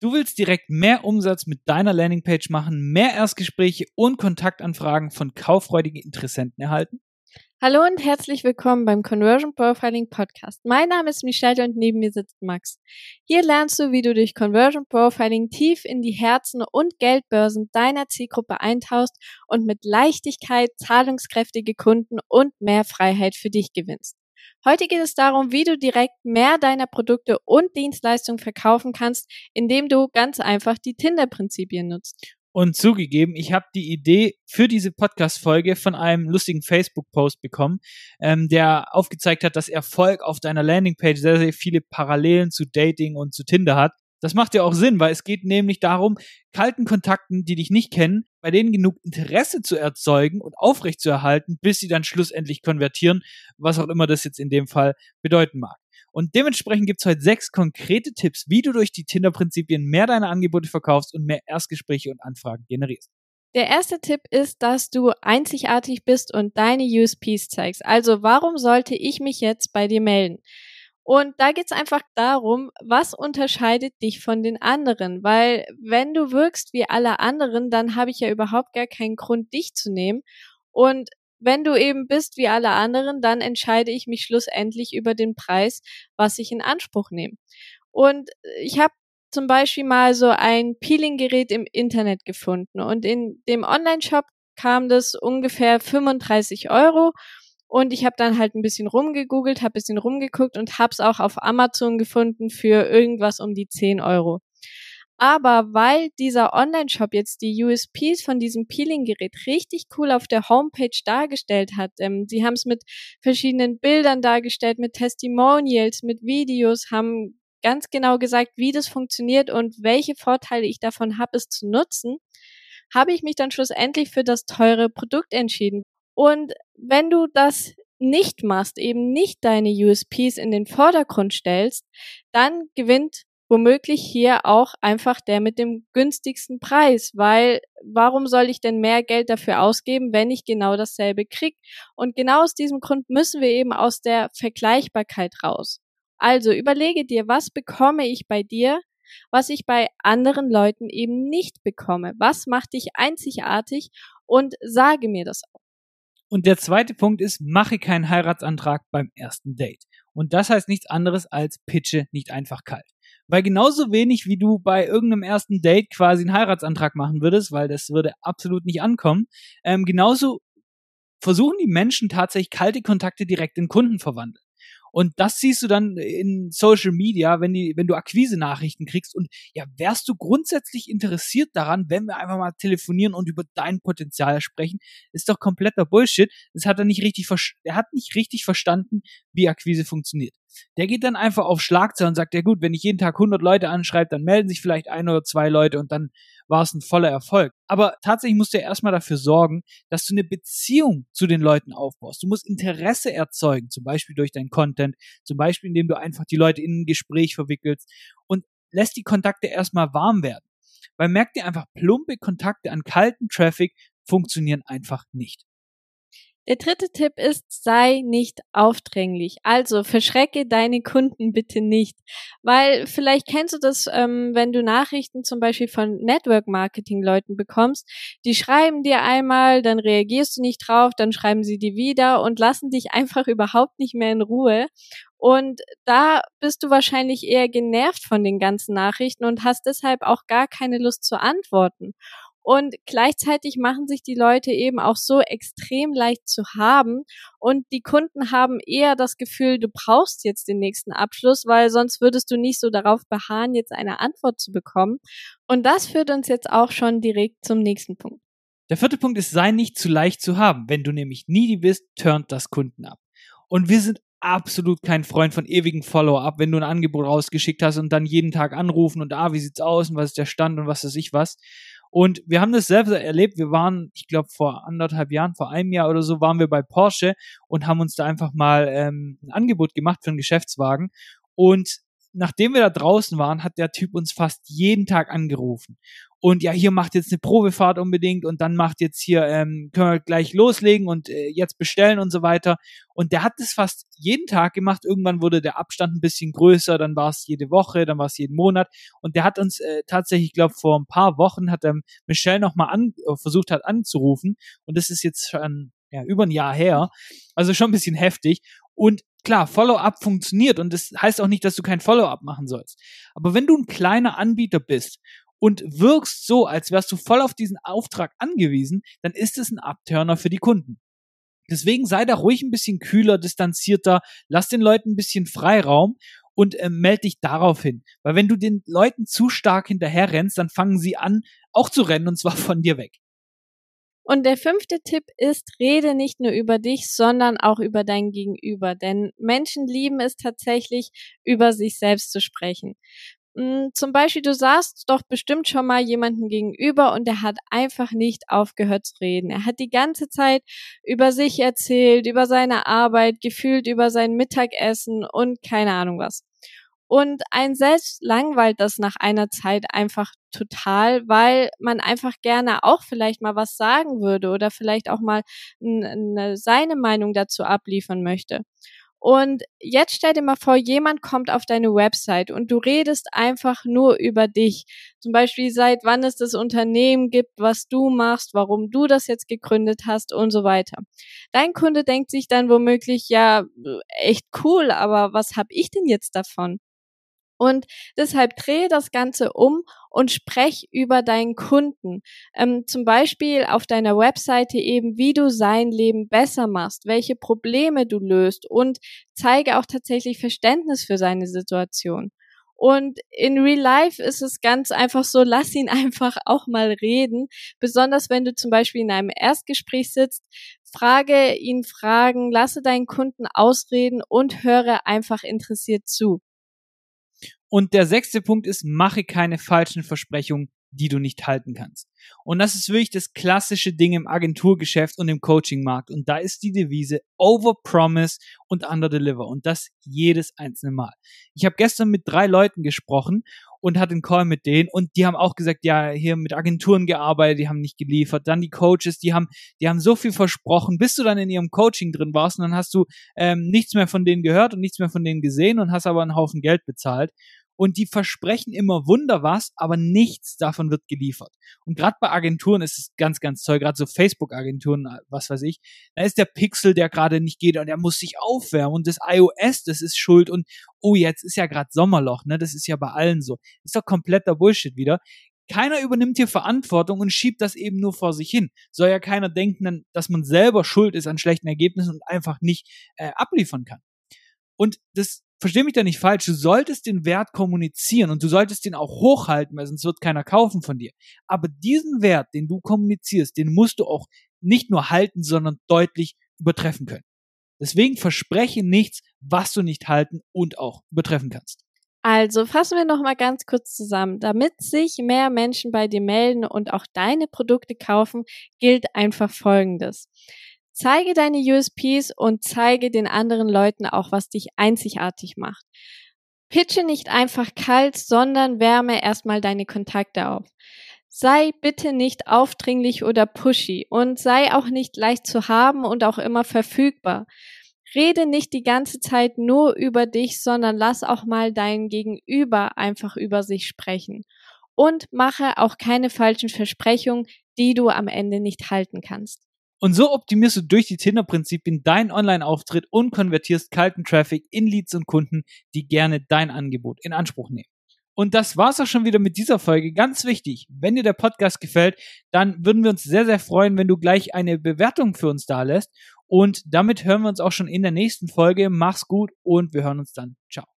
Du willst direkt mehr Umsatz mit deiner Landingpage machen, mehr Erstgespräche und Kontaktanfragen von kauffreudigen Interessenten erhalten? Hallo und herzlich willkommen beim Conversion Profiling Podcast. Mein Name ist Michelle und neben mir sitzt Max. Hier lernst du, wie du durch Conversion Profiling tief in die Herzen und Geldbörsen deiner Zielgruppe eintauchst und mit Leichtigkeit zahlungskräftige Kunden und mehr Freiheit für dich gewinnst. Heute geht es darum, wie du direkt mehr deiner Produkte und Dienstleistungen verkaufen kannst, indem du ganz einfach die Tinder-Prinzipien nutzt. Und zugegeben, ich habe die Idee für diese Podcast-Folge von einem lustigen Facebook-Post bekommen, ähm, der aufgezeigt hat, dass Erfolg auf deiner Landingpage sehr, sehr viele Parallelen zu Dating und zu Tinder hat. Das macht ja auch Sinn, weil es geht nämlich darum, kalten Kontakten, die dich nicht kennen, bei denen genug Interesse zu erzeugen und aufrechtzuerhalten, bis sie dann schlussendlich konvertieren, was auch immer das jetzt in dem Fall bedeuten mag. Und dementsprechend gibt's heute sechs konkrete Tipps, wie du durch die Tinder-Prinzipien mehr deine Angebote verkaufst und mehr Erstgespräche und Anfragen generierst. Der erste Tipp ist, dass du einzigartig bist und deine USPs zeigst. Also warum sollte ich mich jetzt bei dir melden? Und da geht's einfach darum, was unterscheidet dich von den anderen? Weil wenn du wirkst wie alle anderen, dann habe ich ja überhaupt gar keinen Grund, dich zu nehmen. Und wenn du eben bist wie alle anderen, dann entscheide ich mich schlussendlich über den Preis, was ich in Anspruch nehme. Und ich habe zum Beispiel mal so ein Peeling-Gerät im Internet gefunden und in dem Online-Shop kam das ungefähr 35 Euro und ich habe dann halt ein bisschen rumgegoogelt, habe ein bisschen rumgeguckt und habe es auch auf Amazon gefunden für irgendwas um die 10 Euro. Aber weil dieser Online-Shop jetzt die USPs von diesem Peeling-Gerät richtig cool auf der Homepage dargestellt hat, ähm, sie haben es mit verschiedenen Bildern dargestellt, mit Testimonials, mit Videos, haben ganz genau gesagt, wie das funktioniert und welche Vorteile ich davon habe, es zu nutzen, habe ich mich dann schlussendlich für das teure Produkt entschieden. Und wenn du das nicht machst, eben nicht deine USPs in den Vordergrund stellst, dann gewinnt womöglich hier auch einfach der mit dem günstigsten Preis, weil warum soll ich denn mehr Geld dafür ausgeben, wenn ich genau dasselbe krieg? Und genau aus diesem Grund müssen wir eben aus der Vergleichbarkeit raus. Also überlege dir, was bekomme ich bei dir, was ich bei anderen Leuten eben nicht bekomme? Was macht dich einzigartig? Und sage mir das auch. Und der zweite Punkt ist, mache keinen Heiratsantrag beim ersten Date. Und das heißt nichts anderes als pitche nicht einfach kalt. Weil genauso wenig wie du bei irgendeinem ersten Date quasi einen Heiratsantrag machen würdest, weil das würde absolut nicht ankommen, ähm, genauso versuchen die Menschen tatsächlich kalte Kontakte direkt in Kunden verwandeln. Und das siehst du dann in Social Media, wenn, die, wenn du Akquise-Nachrichten kriegst. Und ja, wärst du grundsätzlich interessiert daran, wenn wir einfach mal telefonieren und über dein Potenzial sprechen? Ist doch kompletter Bullshit. Das hat er nicht richtig, er hat nicht richtig verstanden, wie Akquise funktioniert. Der geht dann einfach auf Schlagzeug und sagt, ja gut, wenn ich jeden Tag 100 Leute anschreibe, dann melden sich vielleicht ein oder zwei Leute und dann war es ein voller Erfolg. Aber tatsächlich musst du ja erstmal dafür sorgen, dass du eine Beziehung zu den Leuten aufbaust. Du musst Interesse erzeugen, zum Beispiel durch deinen Content, zum Beispiel indem du einfach die Leute in ein Gespräch verwickelst und lässt die Kontakte erstmal warm werden. Weil merkt dir einfach, plumpe Kontakte an kalten Traffic funktionieren einfach nicht. Der dritte Tipp ist, sei nicht aufdringlich. Also verschrecke deine Kunden bitte nicht. Weil vielleicht kennst du das, ähm, wenn du Nachrichten zum Beispiel von Network-Marketing-Leuten bekommst. Die schreiben dir einmal, dann reagierst du nicht drauf, dann schreiben sie dir wieder und lassen dich einfach überhaupt nicht mehr in Ruhe. Und da bist du wahrscheinlich eher genervt von den ganzen Nachrichten und hast deshalb auch gar keine Lust zu antworten. Und gleichzeitig machen sich die Leute eben auch so extrem leicht zu haben. Und die Kunden haben eher das Gefühl, du brauchst jetzt den nächsten Abschluss, weil sonst würdest du nicht so darauf beharren, jetzt eine Antwort zu bekommen. Und das führt uns jetzt auch schon direkt zum nächsten Punkt. Der vierte Punkt ist, sei nicht zu leicht zu haben. Wenn du nämlich needy bist, turnt das Kunden ab. Und wir sind absolut kein Freund von ewigen Follow-up, wenn du ein Angebot rausgeschickt hast und dann jeden Tag anrufen und ah, wie sieht's aus und was ist der Stand und was weiß ich was. Und wir haben das selbst erlebt. Wir waren, ich glaube, vor anderthalb Jahren, vor einem Jahr oder so, waren wir bei Porsche und haben uns da einfach mal ähm, ein Angebot gemacht für einen Geschäftswagen. Und nachdem wir da draußen waren, hat der Typ uns fast jeden Tag angerufen. Und ja, hier macht jetzt eine Probefahrt unbedingt und dann macht jetzt hier, ähm, können wir gleich loslegen und äh, jetzt bestellen und so weiter. Und der hat das fast jeden Tag gemacht. Irgendwann wurde der Abstand ein bisschen größer, dann war es jede Woche, dann war es jeden Monat. Und der hat uns äh, tatsächlich, ich glaube, vor ein paar Wochen hat er Michelle nochmal an, äh, versucht hat anzurufen. Und das ist jetzt schon ja, über ein Jahr her. Also schon ein bisschen heftig. Und klar, Follow-up funktioniert und das heißt auch nicht, dass du kein Follow-up machen sollst. Aber wenn du ein kleiner Anbieter bist und wirkst so, als wärst du voll auf diesen Auftrag angewiesen, dann ist es ein Abturner für die Kunden. Deswegen sei da ruhig ein bisschen kühler, distanzierter, lass den Leuten ein bisschen Freiraum und äh, melde dich darauf hin. Weil wenn du den Leuten zu stark hinterher rennst, dann fangen sie an, auch zu rennen und zwar von dir weg. Und der fünfte Tipp ist, rede nicht nur über dich, sondern auch über dein Gegenüber. Denn Menschen lieben es tatsächlich, über sich selbst zu sprechen. Hm, zum Beispiel, du saßt doch bestimmt schon mal jemanden gegenüber und der hat einfach nicht aufgehört zu reden. Er hat die ganze Zeit über sich erzählt, über seine Arbeit, gefühlt über sein Mittagessen und keine Ahnung was. Und ein selbst langweilt das nach einer Zeit einfach total, weil man einfach gerne auch vielleicht mal was sagen würde oder vielleicht auch mal seine Meinung dazu abliefern möchte. Und jetzt stell dir mal vor, jemand kommt auf deine Website und du redest einfach nur über dich. Zum Beispiel, seit wann es das Unternehmen gibt, was du machst, warum du das jetzt gegründet hast und so weiter. Dein Kunde denkt sich dann womöglich, ja, echt cool, aber was hab ich denn jetzt davon? Und deshalb drehe das Ganze um und sprech über deinen Kunden. Ähm, zum Beispiel auf deiner Webseite eben, wie du sein Leben besser machst, welche Probleme du löst und zeige auch tatsächlich Verständnis für seine Situation. Und in Real Life ist es ganz einfach so, lass ihn einfach auch mal reden. Besonders wenn du zum Beispiel in einem Erstgespräch sitzt, frage ihn Fragen, lasse deinen Kunden ausreden und höre einfach interessiert zu. Und der sechste Punkt ist, mache keine falschen Versprechungen, die du nicht halten kannst. Und das ist wirklich das klassische Ding im Agenturgeschäft und im Coachingmarkt. Und da ist die Devise Overpromise und Underdeliver. Und das jedes einzelne Mal. Ich habe gestern mit drei Leuten gesprochen und hatte einen Call mit denen und die haben auch gesagt, ja, hier mit Agenturen gearbeitet, die haben nicht geliefert. Dann die Coaches, die haben, die haben so viel versprochen, bis du dann in ihrem Coaching drin warst und dann hast du ähm, nichts mehr von denen gehört und nichts mehr von denen gesehen und hast aber einen Haufen Geld bezahlt und die versprechen immer Wunder was, aber nichts davon wird geliefert. Und gerade bei Agenturen ist es ganz, ganz toll, gerade so Facebook-Agenturen, was weiß ich, da ist der Pixel, der gerade nicht geht und der muss sich aufwärmen und das iOS, das ist schuld und oh, jetzt ist ja gerade Sommerloch, ne? Das ist ja bei allen so. Ist doch kompletter Bullshit wieder. Keiner übernimmt hier Verantwortung und schiebt das eben nur vor sich hin. Soll ja keiner denken, dass man selber schuld ist an schlechten Ergebnissen und einfach nicht äh, abliefern kann. Und das versteh mich da nicht falsch, du solltest den Wert kommunizieren und du solltest den auch hochhalten, weil sonst wird keiner kaufen von dir. Aber diesen Wert, den du kommunizierst, den musst du auch nicht nur halten, sondern deutlich übertreffen können. Deswegen verspreche nichts, was du nicht halten und auch übertreffen kannst. Also fassen wir noch mal ganz kurz zusammen. Damit sich mehr Menschen bei dir melden und auch deine Produkte kaufen, gilt einfach Folgendes. Zeige deine USPs und zeige den anderen Leuten auch, was dich einzigartig macht. Pitche nicht einfach kalt, sondern wärme erstmal deine Kontakte auf. Sei bitte nicht aufdringlich oder pushy und sei auch nicht leicht zu haben und auch immer verfügbar. Rede nicht die ganze Zeit nur über dich, sondern lass auch mal dein Gegenüber einfach über sich sprechen. Und mache auch keine falschen Versprechungen, die du am Ende nicht halten kannst. Und so optimierst du durch die Tinder-Prinzipien deinen Online-Auftritt und konvertierst kalten Traffic in Leads und Kunden, die gerne dein Angebot in Anspruch nehmen. Und das war's auch schon wieder mit dieser Folge. Ganz wichtig, wenn dir der Podcast gefällt, dann würden wir uns sehr, sehr freuen, wenn du gleich eine Bewertung für uns da lässt. Und damit hören wir uns auch schon in der nächsten Folge. Mach's gut und wir hören uns dann. Ciao.